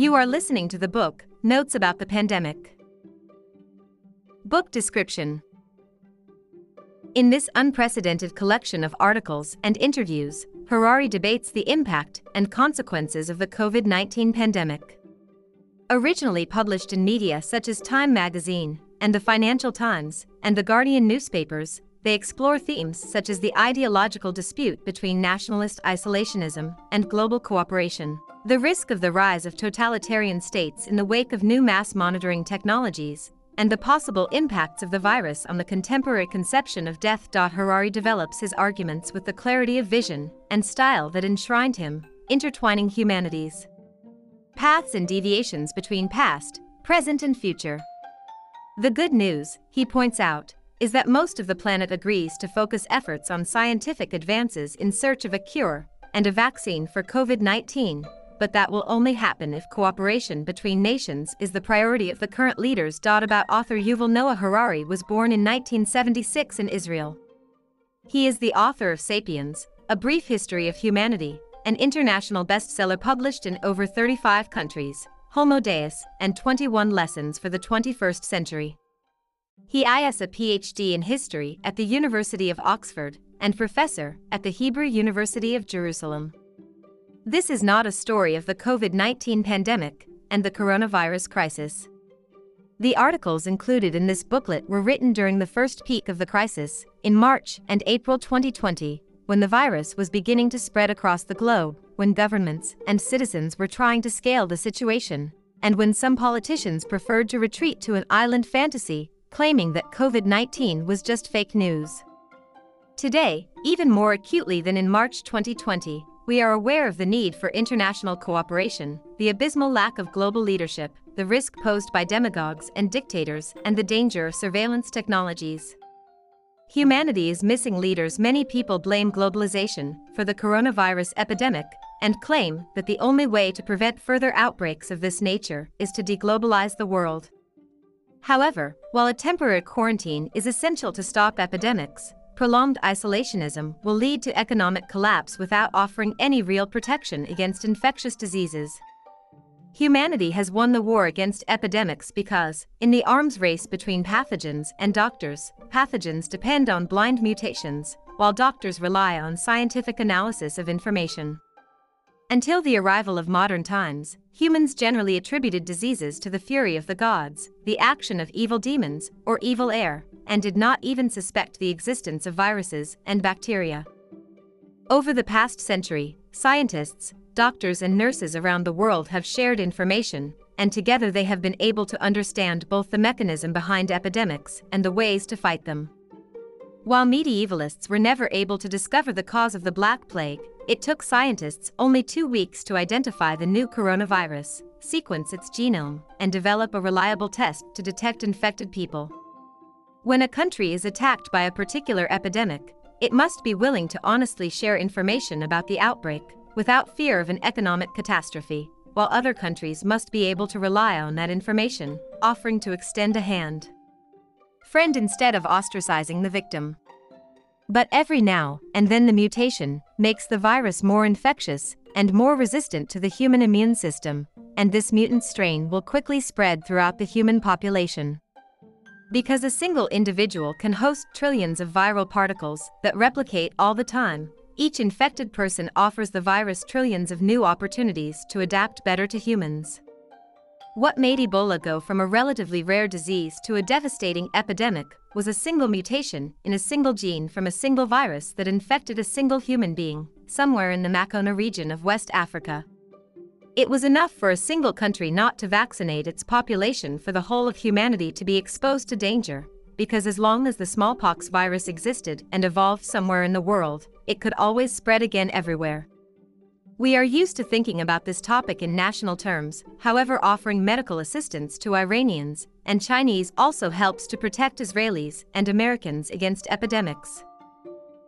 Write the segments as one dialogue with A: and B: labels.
A: You are listening to the book, Notes About the Pandemic. Book description In this unprecedented collection of articles and interviews, Harari debates the impact and consequences of the COVID 19 pandemic. Originally published in media such as Time magazine, and the Financial Times, and the Guardian newspapers, they explore themes such as the ideological dispute between nationalist isolationism and global cooperation, the risk of the rise of totalitarian states in the wake of new mass monitoring technologies, and the possible impacts of the virus on the contemporary conception of death. Harari develops his arguments with the clarity of vision and style that enshrined him, intertwining humanities. Paths and deviations between past, present, and future. The good news, he points out, is that most of the planet agrees to focus efforts on scientific advances in search of a cure and a vaccine for COVID 19, but that will only happen if cooperation between nations is the priority of the current leaders. About author Yuval Noah Harari was born in 1976 in Israel. He is the author of Sapiens, A Brief History of Humanity, an international bestseller published in over 35 countries, Homo Deus, and 21 Lessons for the 21st Century. He is a PhD in history at the University of Oxford and professor at the Hebrew University of Jerusalem. This is not a story of the COVID 19 pandemic and the coronavirus crisis. The articles included in this booklet were written during the first peak of the crisis, in March and April 2020, when the virus was beginning to spread across the globe, when governments and citizens were trying to scale the situation, and when some politicians preferred to retreat to an island fantasy claiming that COVID 19 was just fake news. Today, even more acutely than in March 2020, we are aware of the need for international cooperation, the abysmal lack of global leadership, the risk posed by demagogues and dictators, and the danger of surveillance technologies. Humanity is missing leaders. Many people blame globalization for the coronavirus epidemic and claim that the only way to prevent further outbreaks of this nature is to deglobalize the world. However, while a temporary quarantine is essential to stop epidemics, prolonged isolationism will lead to economic collapse without offering any real protection against infectious diseases. Humanity has won the war against epidemics because, in the arms race between pathogens and doctors, pathogens depend on blind mutations, while doctors rely on scientific analysis of information. Until the arrival of modern times, humans generally attributed diseases to the fury of the gods, the action of evil demons, or evil air, and did not even suspect the existence of viruses and bacteria. Over the past century, scientists, doctors, and nurses around the world have shared information, and together they have been able to understand both the mechanism behind epidemics and the ways to fight them. While medievalists were never able to discover the cause of the Black Plague, it took scientists only two weeks to identify the new coronavirus, sequence its genome, and develop a reliable test to detect infected people. When a country is attacked by a particular epidemic, it must be willing to honestly share information about the outbreak without fear of an economic catastrophe, while other countries must be able to rely on that information, offering to extend a hand. Friend instead of ostracizing the victim. But every now and then the mutation makes the virus more infectious and more resistant to the human immune system, and this mutant strain will quickly spread throughout the human population. Because a single individual can host trillions of viral particles that replicate all the time, each infected person offers the virus trillions of new opportunities to adapt better to humans. What made Ebola go from a relatively rare disease to a devastating epidemic was a single mutation in a single gene from a single virus that infected a single human being, somewhere in the Makona region of West Africa. It was enough for a single country not to vaccinate its population for the whole of humanity to be exposed to danger, because as long as the smallpox virus existed and evolved somewhere in the world, it could always spread again everywhere. We are used to thinking about this topic in national terms, however, offering medical assistance to Iranians and Chinese also helps to protect Israelis and Americans against epidemics.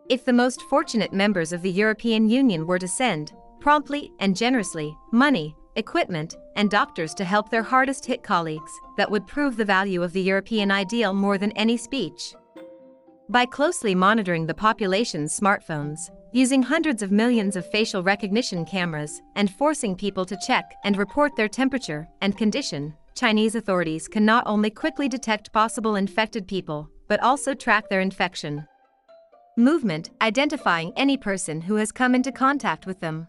A: If the most fortunate members of the European Union were to send, promptly and generously, money, equipment, and doctors to help their hardest hit colleagues, that would prove the value of the European ideal more than any speech. By closely monitoring the population's smartphones, using hundreds of millions of facial recognition cameras and forcing people to check and report their temperature and condition, Chinese authorities can not only quickly detect possible infected people, but also track their infection. Movement, identifying any person who has come into contact with them.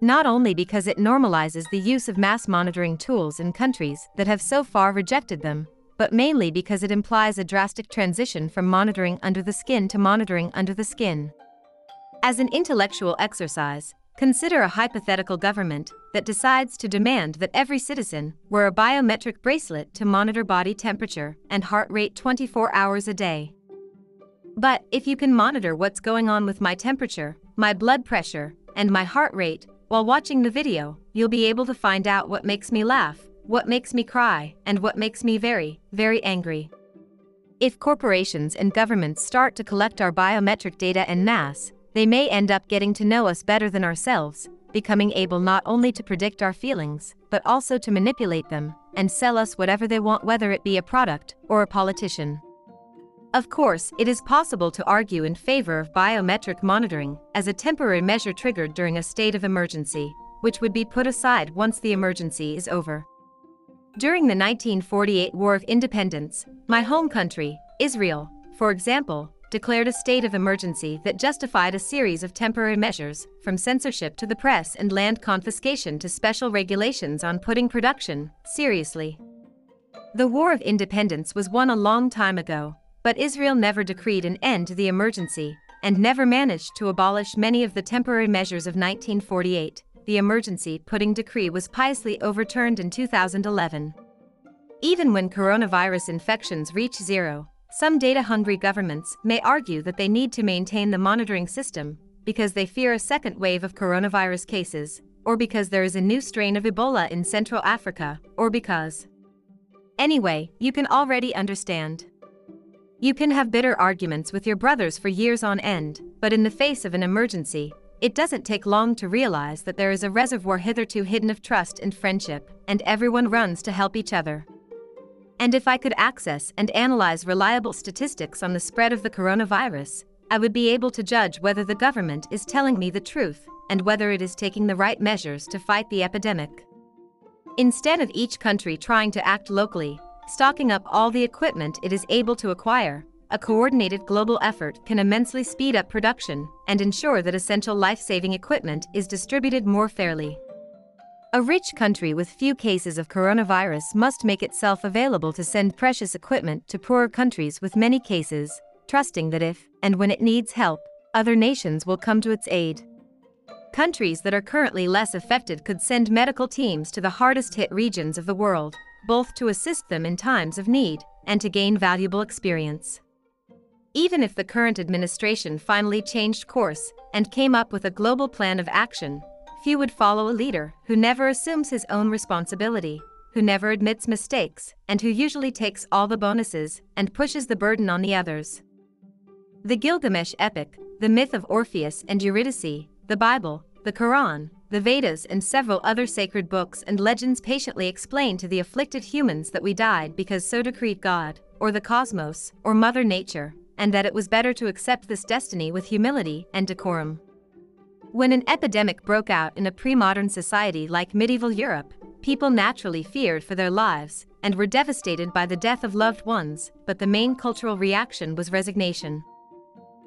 A: Not only because it normalizes the use of mass monitoring tools in countries that have so far rejected them, but mainly because it implies a drastic transition from monitoring under the skin to monitoring under the skin. As an intellectual exercise, consider a hypothetical government that decides to demand that every citizen wear a biometric bracelet to monitor body temperature and heart rate 24 hours a day. But if you can monitor what's going on with my temperature, my blood pressure, and my heart rate while watching the video, you'll be able to find out what makes me laugh, what makes me cry, and what makes me very, very angry. If corporations and governments start to collect our biometric data en masse, they may end up getting to know us better than ourselves, becoming able not only to predict our feelings, but also to manipulate them and sell us whatever they want, whether it be a product or a politician. Of course, it is possible to argue in favor of biometric monitoring as a temporary measure triggered during a state of emergency, which would be put aside once the emergency is over. During the 1948 War of Independence, my home country, Israel, for example, declared a state of emergency that justified a series of temporary measures, from censorship to the press and land confiscation to special regulations on pudding production seriously. The War of Independence was won a long time ago, but Israel never decreed an end to the emergency and never managed to abolish many of the temporary measures of 1948. The emergency pudding decree was piously overturned in 2011. Even when coronavirus infections reach zero, some data-hungry governments may argue that they need to maintain the monitoring system because they fear a second wave of coronavirus cases, or because there is a new strain of Ebola in Central Africa, or because. Anyway, you can already understand. You can have bitter arguments with your brothers for years on end, but in the face of an emergency, it doesn't take long to realize that there is a reservoir hitherto hidden of trust and friendship, and everyone runs to help each other. And if I could access and analyze reliable statistics on the spread of the coronavirus, I would be able to judge whether the government is telling me the truth and whether it is taking the right measures to fight the epidemic. Instead of each country trying to act locally, stocking up all the equipment it is able to acquire, a coordinated global effort can immensely speed up production and ensure that essential life-saving equipment is distributed more fairly. A rich country with few cases of coronavirus must make itself available to send precious equipment to poorer countries with many cases, trusting that if and when it needs help, other nations will come to its aid. Countries that are currently less affected could send medical teams to the hardest hit regions of the world, both to assist them in times of need and to gain valuable experience. Even if the current administration finally changed course and came up with a global plan of action, Few would follow a leader who never assumes his own responsibility, who never admits mistakes, and who usually takes all the bonuses and pushes the burden on the others. The Gilgamesh epic, the myth of Orpheus and Eurydice, the Bible, the Quran, the Vedas, and several other sacred books and legends patiently explain to the afflicted humans that we died because so decreed God, or the cosmos, or Mother Nature, and that it was better to accept this destiny with humility and decorum. When an epidemic broke out in a pre-modern society like medieval Europe, people naturally feared for their lives and were devastated by the death of loved ones, but the main cultural reaction was resignation.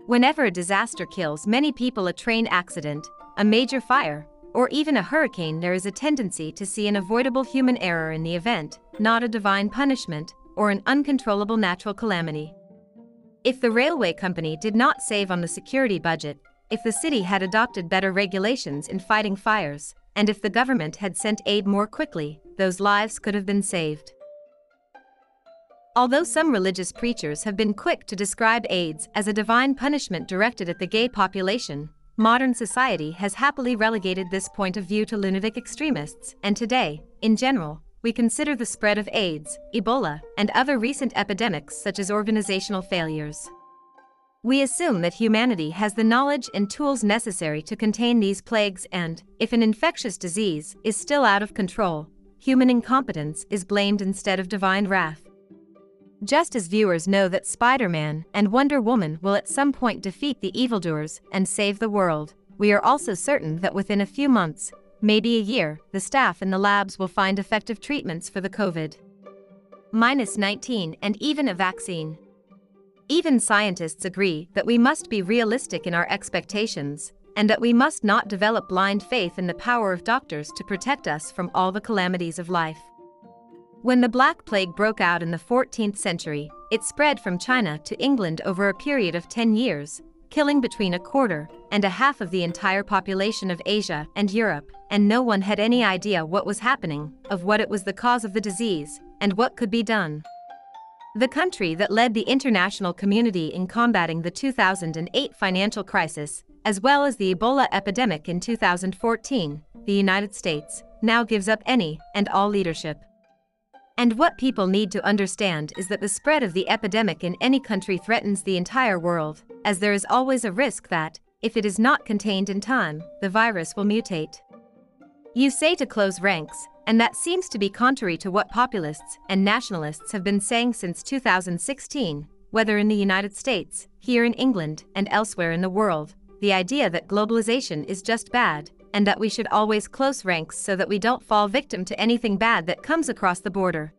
A: Whenever a disaster kills many people a train accident, a major fire, or even a hurricane there is a tendency to see an avoidable human error in the event, not a divine punishment, or an uncontrollable natural calamity. If the railway company did not save on the security budget, if the city had adopted better regulations in fighting fires, and if the government had sent aid more quickly, those lives could have been saved. Although some religious preachers have been quick to describe AIDS as a divine punishment directed at the gay population, modern society has happily relegated this point of view to lunatic extremists, and today, in general, we consider the spread of AIDS, Ebola, and other recent epidemics such as organizational failures. We assume that humanity has the knowledge and tools necessary to contain these plagues and, if an infectious disease is still out of control, human incompetence is blamed instead of divine wrath. Just as viewers know that Spider Man and Wonder Woman will at some point defeat the evildoers and save the world, we are also certain that within a few months, maybe a year, the staff in the labs will find effective treatments for the COVID 19 and even a vaccine. Even scientists agree that we must be realistic in our expectations and that we must not develop blind faith in the power of doctors to protect us from all the calamities of life. When the Black Plague broke out in the 14th century, it spread from China to England over a period of 10 years, killing between a quarter and a half of the entire population of Asia and Europe, and no one had any idea what was happening, of what it was the cause of the disease, and what could be done. The country that led the international community in combating the 2008 financial crisis, as well as the Ebola epidemic in 2014, the United States, now gives up any and all leadership. And what people need to understand is that the spread of the epidemic in any country threatens the entire world, as there is always a risk that, if it is not contained in time, the virus will mutate. You say to close ranks, and that seems to be contrary to what populists and nationalists have been saying since 2016, whether in the United States, here in England, and elsewhere in the world. The idea that globalization is just bad, and that we should always close ranks so that we don't fall victim to anything bad that comes across the border.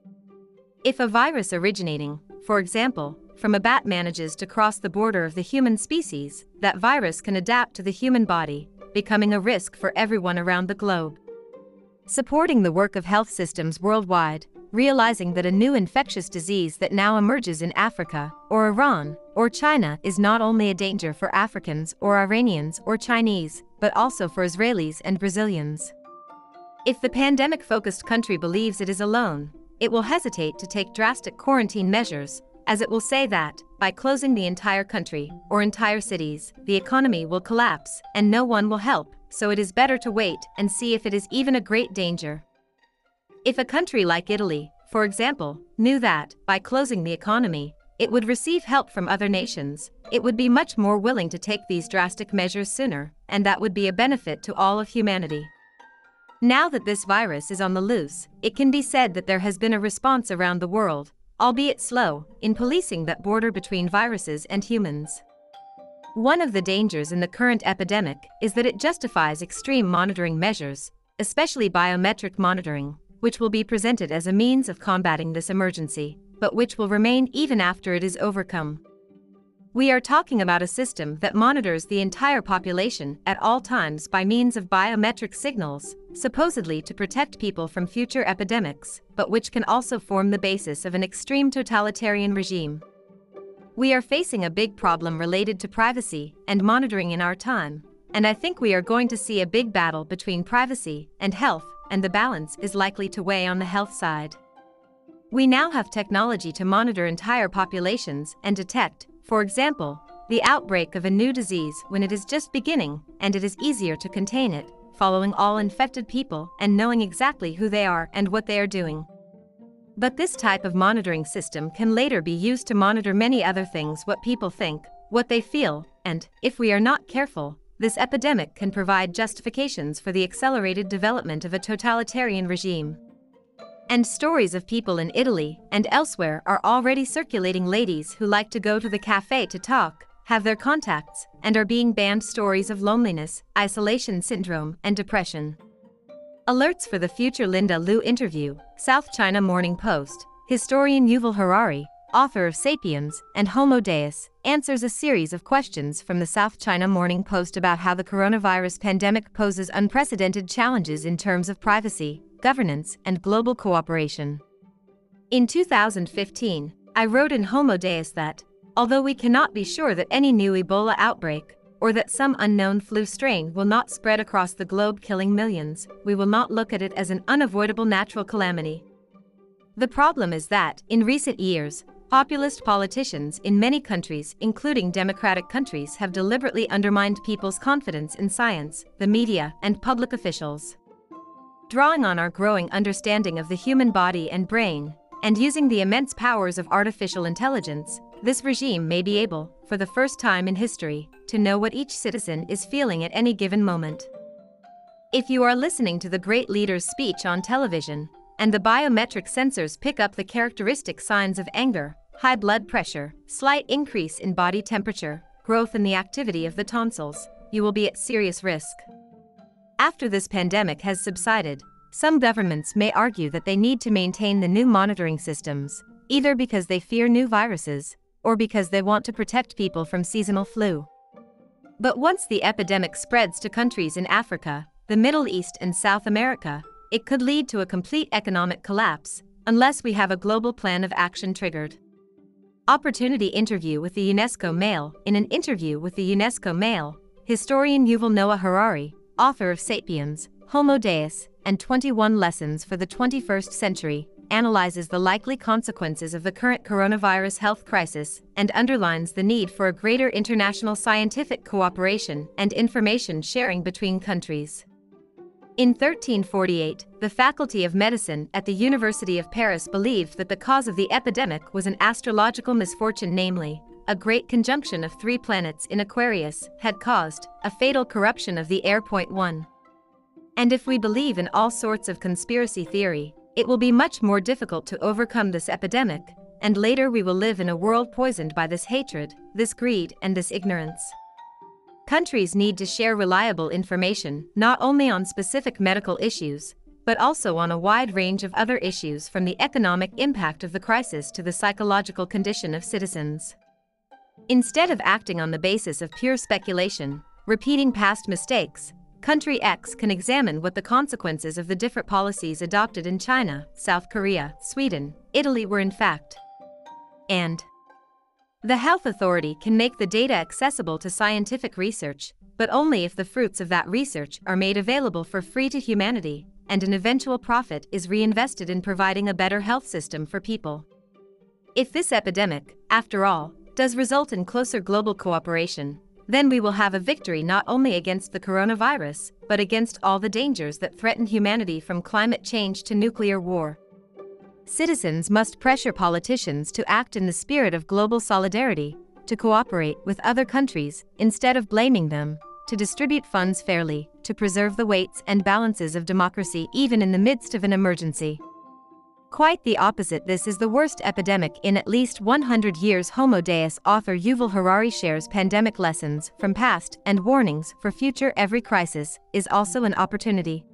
A: If a virus originating, for example, from a bat manages to cross the border of the human species, that virus can adapt to the human body, becoming a risk for everyone around the globe. Supporting the work of health systems worldwide, realizing that a new infectious disease that now emerges in Africa, or Iran, or China is not only a danger for Africans or Iranians or Chinese, but also for Israelis and Brazilians. If the pandemic focused country believes it is alone, it will hesitate to take drastic quarantine measures, as it will say that, by closing the entire country or entire cities, the economy will collapse and no one will help, so it is better to wait and see if it is even a great danger. If a country like Italy, for example, knew that, by closing the economy, it would receive help from other nations, it would be much more willing to take these drastic measures sooner, and that would be a benefit to all of humanity. Now that this virus is on the loose, it can be said that there has been a response around the world, albeit slow, in policing that border between viruses and humans. One of the dangers in the current epidemic is that it justifies extreme monitoring measures, especially biometric monitoring which will be presented as a means of combating this emergency, but which will remain even after it is overcome. We are talking about a system that monitors the entire population at all times by means of biometric signals, supposedly to protect people from future epidemics, but which can also form the basis of an extreme totalitarian regime. We are facing a big problem related to privacy and monitoring in our time, and I think we are going to see a big battle between privacy and health and the balance is likely to weigh on the health side. We now have technology to monitor entire populations and detect, for example, the outbreak of a new disease when it is just beginning, and it is easier to contain it, following all infected people and knowing exactly who they are and what they are doing. But this type of monitoring system can later be used to monitor many other things what people think, what they feel, and, if we are not careful, this epidemic can provide justifications for the accelerated development of a totalitarian regime. And stories of people in Italy and elsewhere are already circulating ladies who like to go to the cafe to talk, have their contacts, and are being banned stories of loneliness, isolation syndrome, and depression. Alerts for the future Linda Liu interview, South China Morning Post, historian Yuval Harari, author of Sapiens and Homo Deus, answers a series of questions from the South China Morning Post about how the coronavirus pandemic poses unprecedented challenges in terms of privacy, governance, and global cooperation. In 2015, I wrote in Homo Deus that, although we cannot be sure that any new Ebola outbreak, or that some unknown flu strain will not spread across the globe killing millions, we will not look at it as an unavoidable natural calamity. The problem is that, in recent years, Populist politicians in many countries, including democratic countries, have deliberately undermined people's confidence in science, the media, and public officials. Drawing on our growing understanding of the human body and brain, and using the immense powers of artificial intelligence, this regime may be able, for the first time in history, to know what each citizen is feeling at any given moment. If you are listening to the great leader's speech on television, and the biometric sensors pick up the characteristic signs of anger, high blood pressure, slight increase in body temperature, growth in the activity of the tonsils, you will be at serious risk. After this pandemic has subsided, some governments may argue that they need to maintain the new monitoring systems, either because they fear new viruses, or because they want to protect people from seasonal flu. But once the epidemic spreads to countries in Africa, the Middle East, and South America, it could lead to a complete economic collapse unless we have a global plan of action triggered. Opportunity interview with the UNESCO Mail In an interview with the UNESCO Mail, historian Yuval Noah Harari, author of Sapiens, Homo Deus, and 21 Lessons for the 21st Century, analyzes the likely consequences of the current coronavirus health crisis and underlines the need for a greater international scientific cooperation and information sharing between countries. In 1348, the Faculty of Medicine at the University of Paris believed that the cause of the epidemic was an astrological misfortune namely, a great conjunction of three planets in Aquarius had caused a fatal corruption of the air. Point 1. And if we believe in all sorts of conspiracy theory, it will be much more difficult to overcome this epidemic, and later we will live in a world poisoned by this hatred, this greed, and this ignorance. Countries need to share reliable information not only on specific medical issues, but also on a wide range of other issues from the economic impact of the crisis to the psychological condition of citizens. Instead of acting on the basis of pure speculation, repeating past mistakes, country X can examine what the consequences of the different policies adopted in China, South Korea, Sweden, Italy were in fact. And the health authority can make the data accessible to scientific research, but only if the fruits of that research are made available for free to humanity, and an eventual profit is reinvested in providing a better health system for people. If this epidemic, after all, does result in closer global cooperation, then we will have a victory not only against the coronavirus, but against all the dangers that threaten humanity from climate change to nuclear war. Citizens must pressure politicians to act in the spirit of global solidarity, to cooperate with other countries instead of blaming them, to distribute funds fairly, to preserve the weights and balances of democracy even in the midst of an emergency. Quite the opposite this is the worst epidemic in at least 100 years Homo Deus author Yuval Harari shares pandemic lessons from past and warnings for future every crisis is also an opportunity.